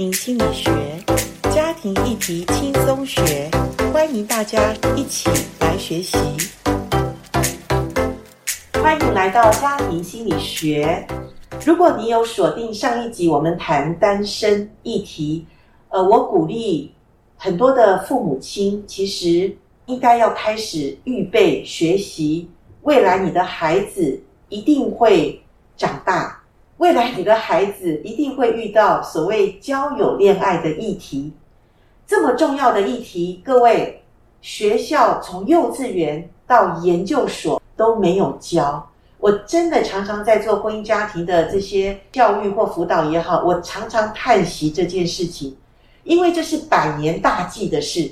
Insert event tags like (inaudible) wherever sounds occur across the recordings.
庭心理学，家庭议题轻松学，欢迎大家一起来学习。欢迎来到家庭心理学。如果你有锁定上一集我们谈单身议题，呃，我鼓励很多的父母亲，其实应该要开始预备学习，未来你的孩子一定会长大。未来你的孩子一定会遇到所谓交友恋爱的议题，这么重要的议题，各位，学校从幼稚园到研究所都没有教。我真的常常在做婚姻家庭的这些教育或辅导也好，我常常叹息这件事情，因为这是百年大计的事，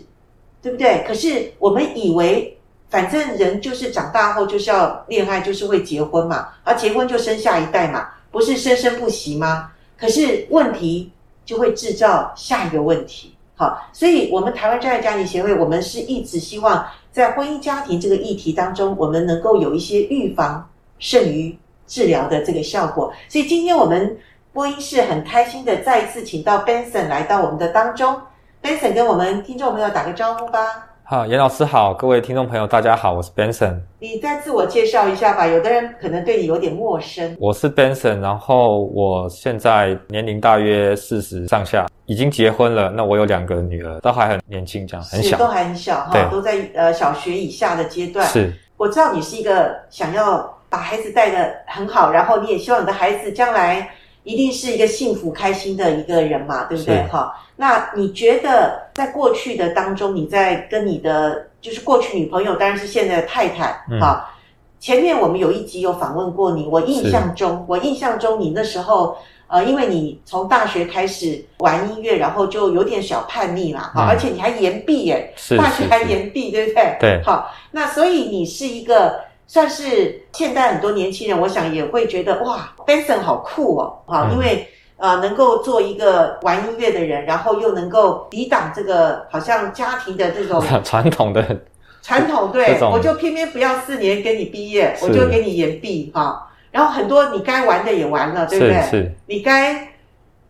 对不对？可是我们以为，反正人就是长大后就是要恋爱，就是会结婚嘛，而结婚就生下一代嘛。不是生生不息吗？可是问题就会制造下一个问题。好，所以我们台湾真爱家庭协会，我们是一直希望在婚姻家庭这个议题当中，我们能够有一些预防胜于治疗的这个效果。所以今天我们播音室很开心的再一次请到 Benson 来到我们的当中。Benson 跟我们听众朋友打个招呼吧。好，严老师好，各位听众朋友大家好，我是 Benson。你再自我介绍一下吧，有的人可能对你有点陌生。我是 Benson，然后我现在年龄大约四十上下，已经结婚了。那我有两个女儿，都还很年轻，这样很小，都还很小哈，都在呃小学以下的阶段。是，我知道你是一个想要把孩子带得很好，然后你也希望你的孩子将来一定是一个幸福开心的一个人嘛，对不对？哈。那你觉得在过去的当中，你在跟你的就是过去女朋友，当然是现在的太太，嗯、啊，前面我们有一集有访问过你，我印象中，我印象中你那时候，呃，因为你从大学开始玩音乐，然后就有点小叛逆啦，哈、嗯，而且你还延毕耶，大学还延毕，对不对？对，好，那所以你是一个算是现在很多年轻人，我想也会觉得哇，Benson 好酷哦，啊，因为。呃，能够做一个玩音乐的人，然后又能够抵挡这个好像家庭的这种 (laughs) 传统的 (laughs) 传统，对，我就偏偏不要四年给你毕业，我就给你延毕哈。然后很多你该玩的也玩了，对不对？是，你该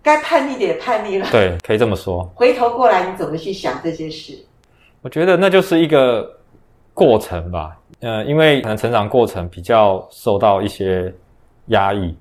该叛逆的也叛逆了，对，可以这么说。(laughs) 回头过来，你怎么去想这些事？我觉得那就是一个过程吧，呃，因为可能成长过程比较受到一些压抑。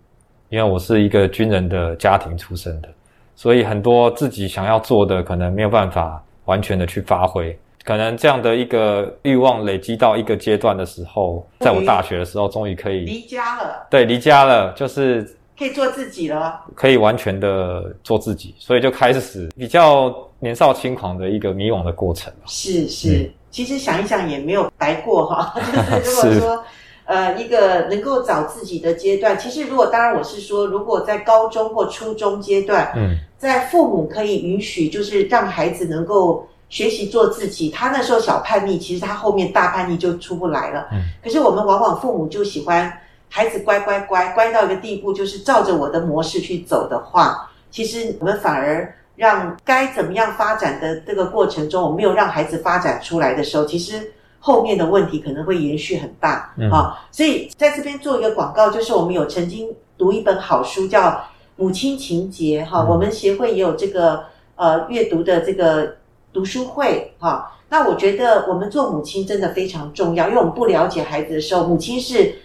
因为我是一个军人的家庭出身的，所以很多自己想要做的，可能没有办法完全的去发挥。可能这样的一个欲望累积到一个阶段的时候，在我大学的时候，终于可以离家了。对，离家了，就是可以做自己了，可以完全的做自己，所以就开始比较年少轻狂的一个迷惘的过程。是是，嗯，其实想一想也没有白过哈。(laughs) 就是如果说。呃，一个能够找自己的阶段，其实如果当然我是说，如果在高中或初中阶段，嗯，在父母可以允许，就是让孩子能够学习做自己，他那时候小叛逆，其实他后面大叛逆就出不来了。嗯，可是我们往往父母就喜欢孩子乖乖乖乖到一个地步，就是照着我的模式去走的话，其实我们反而让该怎么样发展的这个过程中，我没有让孩子发展出来的时候，其实。后面的问题可能会延续很大，嗯，啊，所以在这边做一个广告，就是我们有曾经读一本好书，叫《母亲情节》哈，我们协会也有这个呃阅读的这个读书会哈。那我觉得我们做母亲真的非常重要，因为我们不了解孩子的时候，母亲是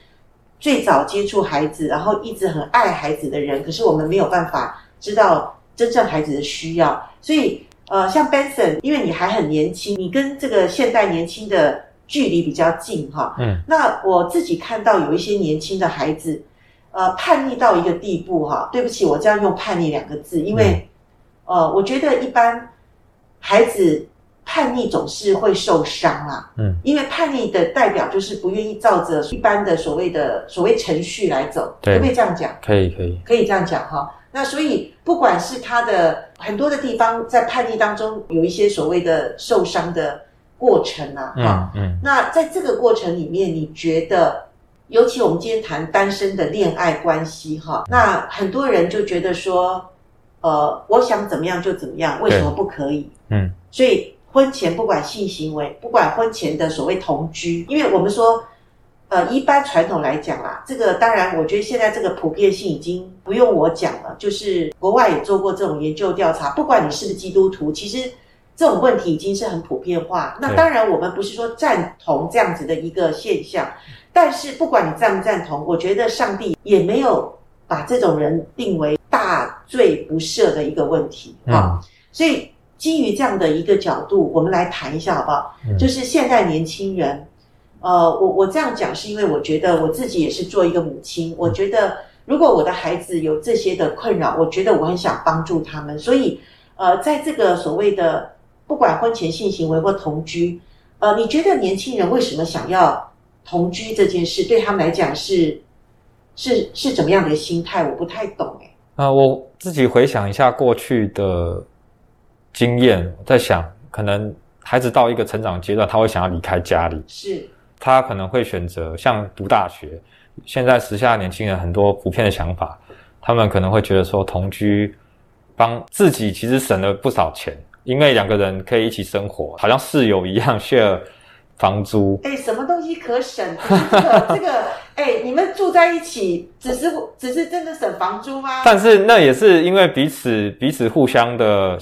最早接触孩子，然后一直很爱孩子的人，可是我们没有办法知道真正孩子的需要，所以。呃，像 Benson，因为你还很年轻，你跟这个现代年轻的距离比较近哈。嗯。那我自己看到有一些年轻的孩子，呃，叛逆到一个地步哈。对不起，我这样用“叛逆”两个字，因为，嗯、呃，我觉得一般孩子叛逆总是会受伤啊。嗯。因为叛逆的代表就是不愿意照着一般的所谓的所谓程序来走，对，可不可以这样讲？可以，可以，可以这样讲哈。那所以，不管是他的很多的地方，在叛逆当中有一些所谓的受伤的过程啊，哈、嗯，嗯，那在这个过程里面，你觉得，尤其我们今天谈单身的恋爱关系，哈，那很多人就觉得说，呃，我想怎么样就怎么样，为什么不可以？嗯，所以婚前不管性行为，不管婚前的所谓同居，因为我们说。呃，一般传统来讲啊，这个当然，我觉得现在这个普遍性已经不用我讲了。就是国外也做过这种研究调查，不管你是不是基督徒，其实这种问题已经是很普遍化。那当然，我们不是说赞同这样子的一个现象，但是不管你赞不赞同，我觉得上帝也没有把这种人定为大罪不赦的一个问题啊。嗯、所以基于这样的一个角度，我们来谈一下好不好？嗯、就是现在年轻人。呃，我我这样讲是因为我觉得我自己也是做一个母亲，我觉得如果我的孩子有这些的困扰，我觉得我很想帮助他们。所以，呃，在这个所谓的不管婚前性行为或同居，呃，你觉得年轻人为什么想要同居这件事对他们来讲是是是怎么样的心态？我不太懂哎。啊、呃，我自己回想一下过去的经验，在想，可能孩子到一个成长阶段，他会想要离开家里。是。他可能会选择像读大学，现在时下年轻人很多普遍的想法，他们可能会觉得说同居，帮自己其实省了不少钱，因为两个人可以一起生活，好像室友一样 share 房租。哎，什么东西可省？这个这个，哎，你们住在一起，只是只是真的省房租吗？但是那也是因为彼此彼此互相的。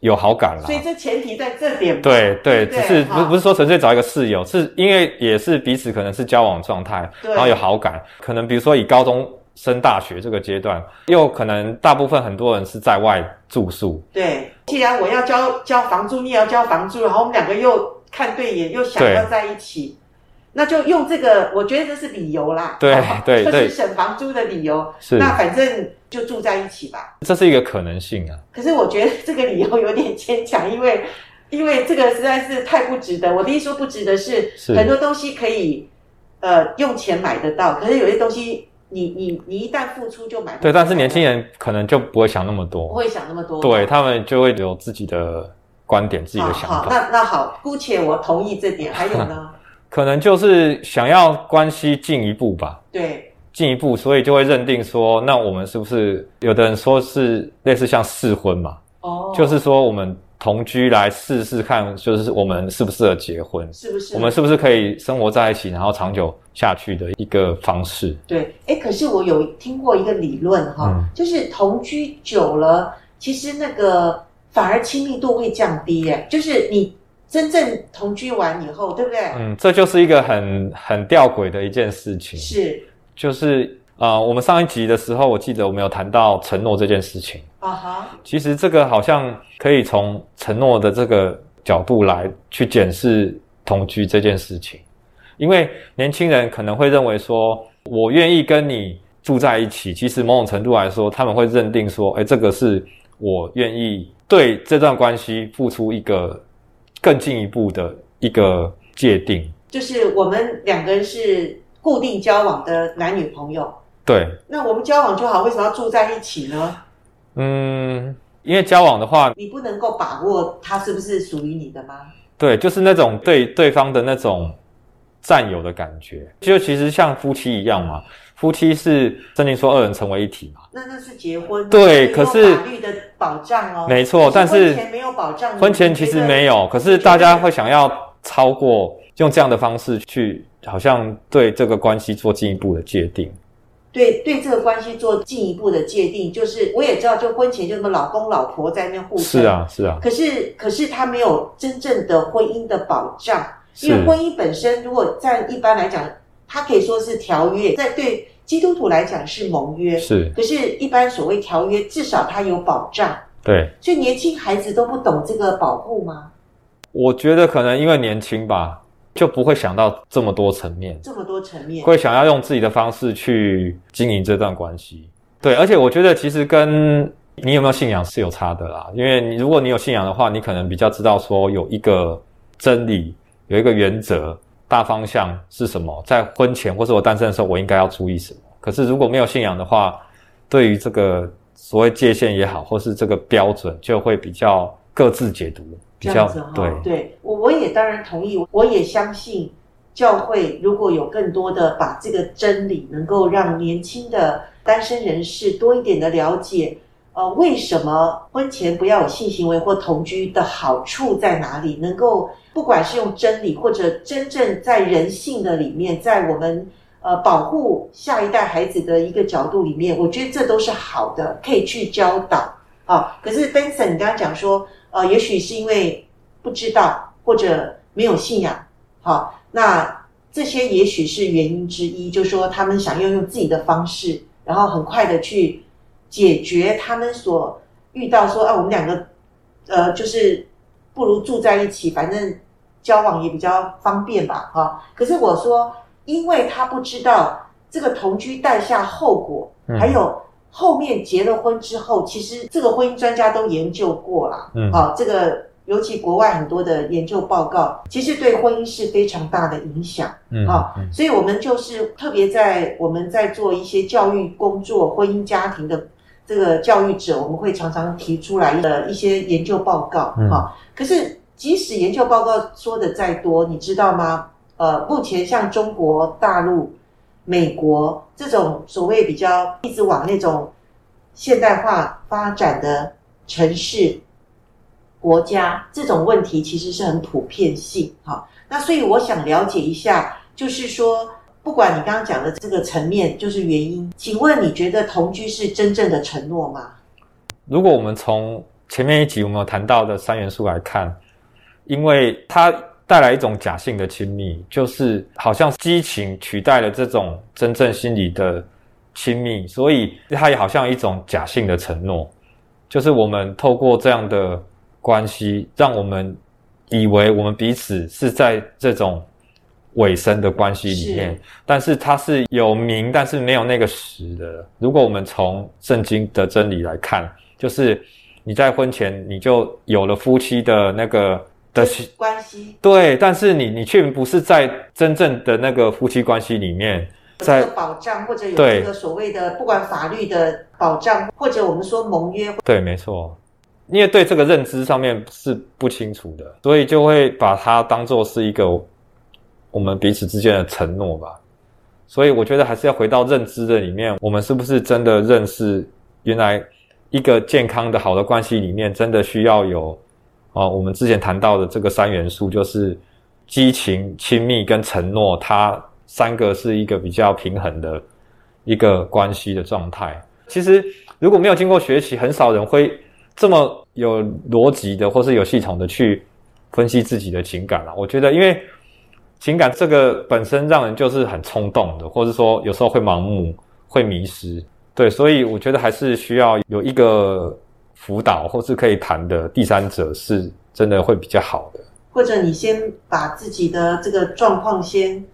有好感了，所以这前提在这点。对对，只是不不是说纯粹找一个室友，是因为也是彼此可能是交往状态，然后有好感。可能比如说以高中升大学这个阶段，又可能大部分很多人是在外住宿。对，既然我要交交房租，你也要交房租，然后我们两个又看对眼，又想要在一起。那就用这个，我觉得这是理由啦。对 (laughs) 对是省房租的理由。是，那反正就住在一起吧。这是一个可能性啊。可是我觉得这个理由有点牵强，因为因为这个实在是太不值得。我的意思说不值得是，是很多东西可以呃用钱买得到，可是有些东西你你你一旦付出就买不到。对，但是年轻人可能就不会想那么多，不会想那么多。对，他们就会有自己的观点、自己的想法。好，好，那那好，姑且我同意这点。还有呢？可能就是想要关系进一步吧，对，进一步，所以就会认定说，那我们是不是有的人说是类似像试婚嘛？哦，就是说我们同居来试试看，就是我们适不适合结婚，是不是？我们是不是可以生活在一起，然后长久下去的一个方式？对，哎，可是我有听过一个理论哈，嗯，就是同居久了，其实那个反而亲密度会降低，诶，就是你。真正同居完以后，对不对？嗯，这就是一个很很吊诡的一件事情。是，就是呃，我们上一集的时候，我记得我们有谈到承诺这件事情。啊哈。其实这个好像可以从承诺的这个角度来去检视同居这件事情，因为年轻人可能会认为说，我愿意跟你住在一起，其实某种程度来说，他们会认定说，哎，这个是我愿意对这段关系付出一个。更进一步的一个界定，就是我们两个人是固定交往的男女朋友。对，那我们交往就好，为什么要住在一起呢？嗯，因为交往的话，你不能够把握他是不是属于你的吗？对，就是那种对对方的那种占有的感觉，就其实像夫妻一样嘛。夫妻是圣经说二人成为一体嘛？那那是结婚，对，可是法律的保障哦，没错，但是婚前没有保障，婚前其实没有，可是大家会想要超过用这样的方式去，好像对这个关系做进一步的界定。对，对这个关系做进一步的界定，就是我也知道，就婚前就什么老公老婆在那边互生，是啊，是啊。可是，可是他没有真正的婚姻的保障，因为婚姻本身，如果在一般来讲，它可以说是条约，在对。基督徒来讲是盟约，是，可是，一般所谓条约，至少它有保障。对，所以年轻孩子都不懂这个保护吗？我觉得可能因为年轻吧，就不会想到这么多层面，这么多层面，会想要用自己的方式去经营这段关系。对，而且我觉得其实跟你有没有信仰是有差的啦，因为你如果你有信仰的话，你可能比较知道说有一个真理，有一个原则。大方向是什么？在婚前或是我单身的时候，我应该要注意什么？可是如果没有信仰的话，对于这个所谓界限也好，或是这个标准，就会比较各自解读，比较对。对，我我也当然同意，我也相信教会如果有更多的把这个真理能够让年轻的单身人士多一点的了解，呃，为什么婚前不要有性行为或同居的好处在哪里？能够不管是用真理或者真正在人性的里面，在我们呃保护下一代孩子的一个角度里面，我觉得这都是好的，可以去教导啊。可是 Benson，你刚刚讲说，呃，也许是因为不知道或者没有信仰，好、那这些也许是原因之一，就是说他们想要用自己的方式，然后很快的去。解决他们所遇到说啊，我们两个，呃，就是不如住在一起，反正交往也比较方便吧，哈。可是我说，因为他不知道这个同居带下后果，还有后面结了婚之后，其实这个婚姻专家都研究过了，嗯，好，这个。尤其国外很多的研究报告，其实对婚姻是非常大的影响，嗯啊，所以我们就是特别在我们在做一些教育工作、婚姻家庭的这个教育者，我们会常常提出来的一些研究报告，嗯，可是即使研究报告说的再多，你知道吗？呃，目前像中国大陆、美国这种所谓比较一直往那种现代化发展的城市。国家这种问题其实是很普遍性，哈，那所以我想了解一下，就是说，不管你刚刚讲的这个层面，就是原因，请问你觉得同居是真正的承诺吗？如果我们从前面一集我们有谈到的三元素来看，因为它带来一种假性的亲密，就是好像激情取代了这种真正心理的亲密，所以它也好像一种假性的承诺，就是我们透过这样的。关系让我们以为我们彼此是在这种委身的关系里面，是但是它是有名，但是没有那个实的。如果我们从圣经的真理来看，就是你在婚前你就有了夫妻的那个的关系，对，但是你你却不是在真正的那个夫妻关系里面，在有这个保障或者有这个所谓的不管法律的保障，或者我们说盟约，对，没错。因为对这个认知上面是不清楚的，所以就会把它当做是一个我们彼此之间的承诺吧。所以我觉得还是要回到认知的里面，我们是不是真的认识原来一个健康的好的关系里面，真的需要有啊，我们之前谈到的这个三元素，就是激情、亲密跟承诺，它三个是一个比较平衡的一个关系的状态。其实如果没有经过学习，很少人会。这么有逻辑的，或是有系统的去分析自己的情感了，我觉得，因为情感这个本身让人就是很冲动的，或者说有时候会盲目、会迷失，对，所以我觉得还是需要有一个辅导或是可以谈的第三者，是真的会比较好的。或者你先把自己的这个状况先。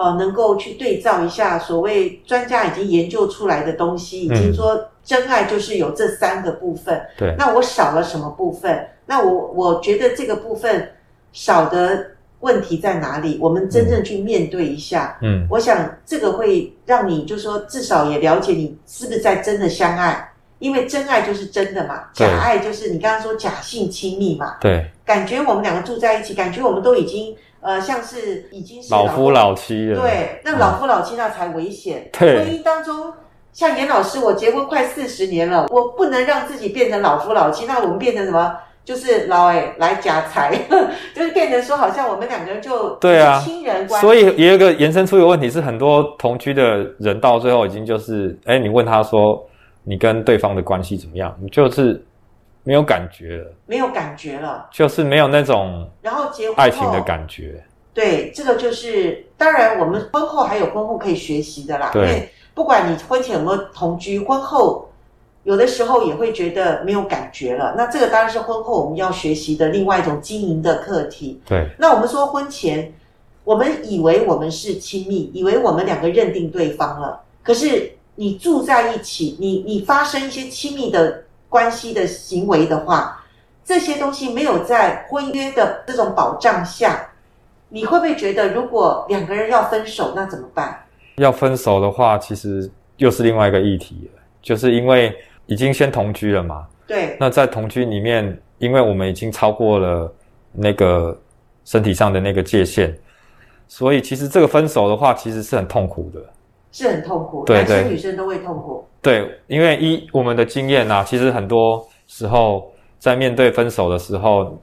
呃，能够去对照一下所谓专家已经研究出来的东西，已经说真爱就是有这三个部分。对，那我少了什么部分？那我我觉得这个部分少的问题在哪里？我们真正去面对一下。嗯，我想这个会让你就说至少也了解你是不是在真的相爱，因为真爱就是真的嘛，假爱就是你刚刚说假性亲密嘛。对，感觉我们两个住在一起，感觉我们都已经。呃，像是已经是老夫老妻了，对，那老夫老妻那才危险。嗯、对，婚姻当中，像严老师，我结婚快四十年了，我不能让自己变成老夫老妻。那我们变成什么？就是老哎来夹财，(laughs) 就是变成说，好像我们两个人就对啊亲人关系。所以也有一个延伸出一个问题是，很多同居的人到最后已经就是，哎，你问他说，你跟对方的关系怎么样？你就是。没有感觉了，没有感觉了，就是没有那种然后结婚爱情的感觉。对，这个就是当然，我们婚后还有婚后可以学习的啦。对，因为不管你婚前有没有同居，婚后有的时候也会觉得没有感觉了。那这个当然是婚后我们要学习的另外一种经营的课题。对，那我们说婚前，我们以为我们是亲密，以为我们两个认定对方了。可是你住在一起，你你发生一些亲密的。关系的行为的话，这些东西没有在婚约的这种保障下，你会不会觉得，如果两个人要分手，那怎么办？要分手的话，其实又是另外一个议题了，就是因为已经先同居了嘛。对。那在同居里面，因为我们已经超过了那个身体上的那个界限，所以其实这个分手的话，其实是很痛苦的。是很痛苦，对对，男生女生都会痛苦。对，因为一我们的经验啊，其实很多时候在面对分手的时候，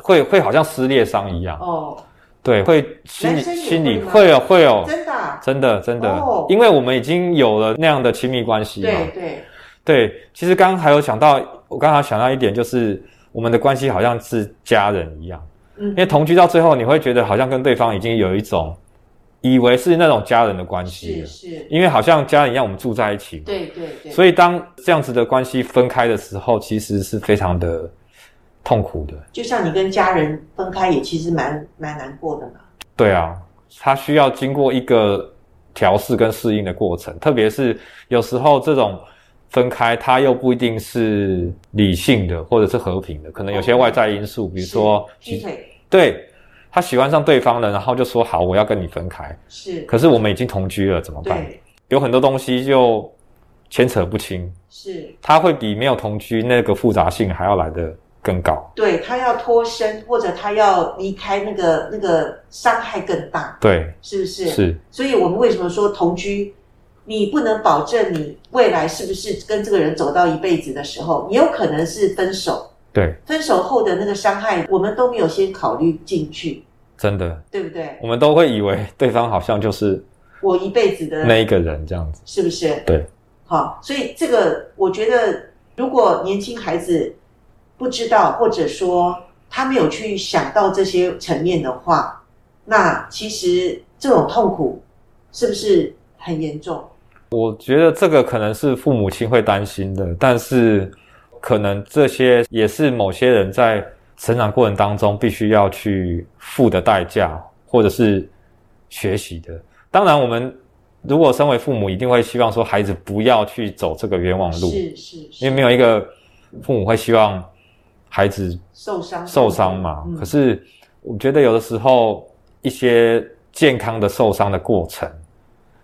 会会好像撕裂伤一样。哦，对，会心里心里会有会有，真的、啊、真的真的、哦，因为我们已经有了那样的亲密关系嘛。对对对，其实刚刚还有想到，我刚刚想到一点，就是我们的关系好像是家人一样。嗯，因为同居到最后，你会觉得好像跟对方已经有一种。以为是那种家人的关系，是是，因为好像家人一样，我们住在一起嘛。对对对。所以当这样子的关系分开的时候，其实是非常的痛苦的。就像你跟家人分开，也其实蛮蛮难过的嘛。对啊，他需要经过一个调试跟适应的过程，特别是有时候这种分开，他又不一定是理性的或者是和平的，可能有些外在因素，比如说劈腿。对。他喜欢上对方了，然后就说好，我要跟你分开。是，可是我们已经同居了，怎么办？有很多东西就牵扯不清。是，他会比没有同居那个复杂性还要来得更高。对，他要脱身，或者他要离开，那个那个伤害更大。对，是不是？是。所以我们为什么说同居？你不能保证你未来是不是跟这个人走到一辈子的时候，也有可能是分手。对，分手后的那个伤害，我们都没有先考虑进去，真的，对不对？我们都会以为对方好像就是我一辈子的那一个人，这样子，是不是？对，好，所以这个我觉得，如果年轻孩子不知道，或者说他没有去想到这些层面的话，那其实这种痛苦是不是很严重？我觉得这个可能是父母亲会担心的，但是。可能这些也是某些人在成长过程当中必须要去付的代价，或者是学习的。当然，我们如果身为父母，一定会希望说孩子不要去走这个冤枉路，是是，是，因为没有一个父母会希望孩子受伤受伤嘛。嗯。可是我觉得有的时候一些健康的受伤的过程，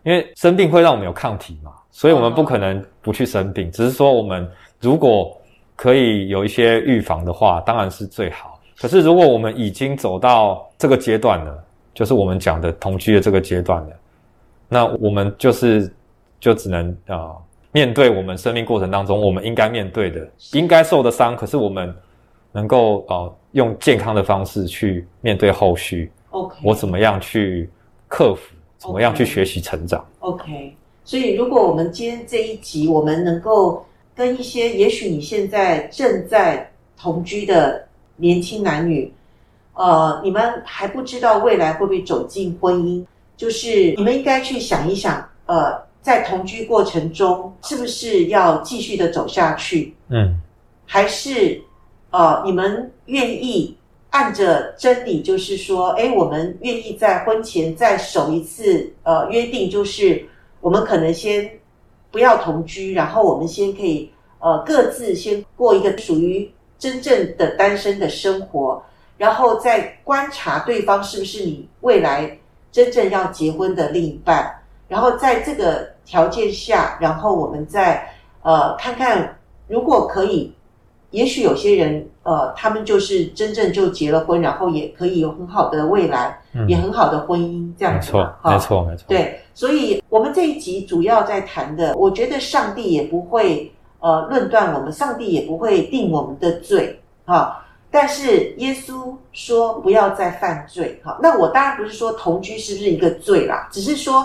因为生病会让我们有抗体嘛，所以我们不可能不去生病，只是说我们如果可以有一些预防的话，当然是最好。可是如果我们已经走到这个阶段了，就是我们讲的同居的这个阶段了，那我们就是就只能啊、呃、面对我们生命过程当中我们应该面对的、应该受的伤。可是我们能够啊、呃、用健康的方式去面对后续。OK，我怎么样去克服？怎么样去学习成长？OK，所以如果我们今天这一集我们能够。跟一些也许你现在正在同居的年轻男女，呃，你们还不知道未来会不会走进婚姻，就是你们应该去想一想，呃，在同居过程中是不是要继续的走下去？嗯，还是呃，你们愿意按着真理，就是说，诶，我们愿意在婚前再守一次呃约定，就是我们可能先。不要同居，然后我们先可以呃各自先过一个属于真正的单身的生活，然后再观察对方是不是你未来真正要结婚的另一半，然后在这个条件下，然后我们再呃看看如果可以，也许有些人呃他们就是真正就结了婚，然后也可以有很好的未来，嗯、也很好的婚姻这样子。没错，没错，没错。对。所以，我们这一集主要在谈的，我觉得上帝也不会呃论断我们，上帝也不会定我们的罪哈。但是耶稣说不要再犯罪哈。那我当然不是说同居是不是一个罪啦，只是说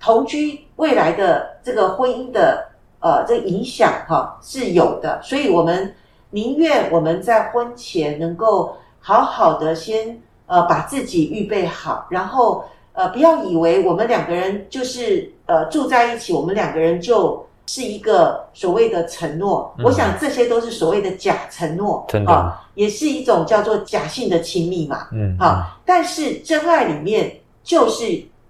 同居未来的这个婚姻的呃这个影响哈是有的。所以我们宁愿我们在婚前能够好好的先呃把自己预备好，然后。呃，不要以为我们两个人就是呃住在一起，我们两个人就是一个所谓的承诺。嗯。我想这些都是所谓的假承诺，真的，啊，也是一种叫做假性的亲密嘛。嗯，好，但是真爱里面就是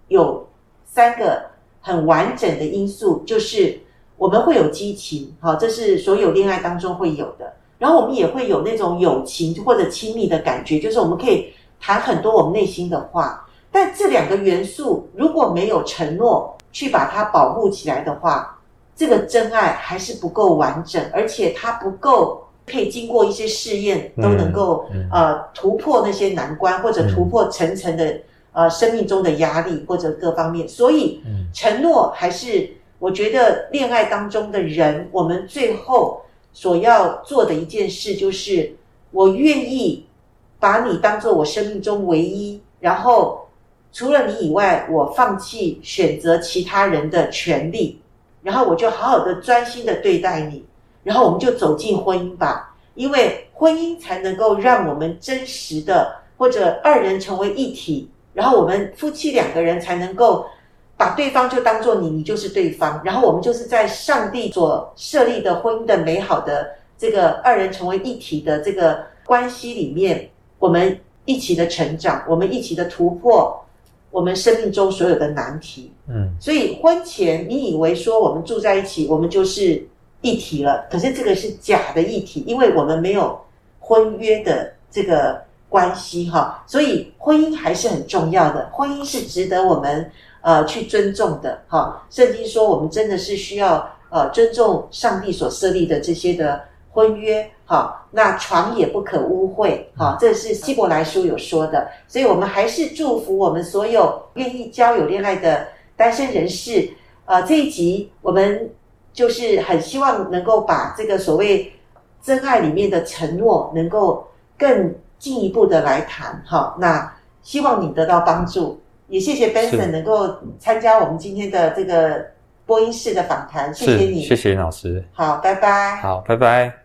有三个很完整的因素，就是我们会有激情，好，这是所有恋爱当中会有的。然后我们也会有那种友情或者亲密的感觉，就是我们可以谈很多我们内心的话。但这两个元素如果没有承诺去把它保护起来的话，这个真爱还是不够完整，而且它不够可以经过一些试验都能够、嗯嗯、呃突破那些难关，或者突破层层的呃生命中的压力或者各方面，所以承诺还是我觉得恋爱当中的人，我们最后所要做的一件事就是，我愿意把你当做我生命中唯一，然后除了你以外，我放弃选择其他人的权利，然后我就好好的专心的对待你，然后我们就走进婚姻吧。因为婚姻才能够让我们真实的或者二人成为一体，然后我们夫妻两个人才能够把对方就当做你，你就是对方，然后我们就是在上帝所设立的婚姻的美好的这个二人成为一体的这个关系里面，我们一起的成长，我们一起的突破，我们生命中所有的难题。嗯，所以婚前你以为说我们住在一起，我们就是。一体了，可是这个是假的一体，因为我们没有婚约的这个关系哈，所以婚姻还是很重要的，婚姻是值得我们呃去尊重的哈。圣经说我们真的是需要呃尊重上帝所设立的这些的婚约哈，那床也不可污秽哈，这是希伯来书有说的，所以我们还是祝福我们所有愿意交友恋爱的单身人士。呃，这一集我们。就是很希望能够把这个所谓真爱里面的承诺，能够更进一步的来谈哈。那希望你得到帮助，也谢谢 Benson 能够参加我们今天的这个播音室的访谈，谢谢你，谢谢老师，好，拜拜，好，拜拜。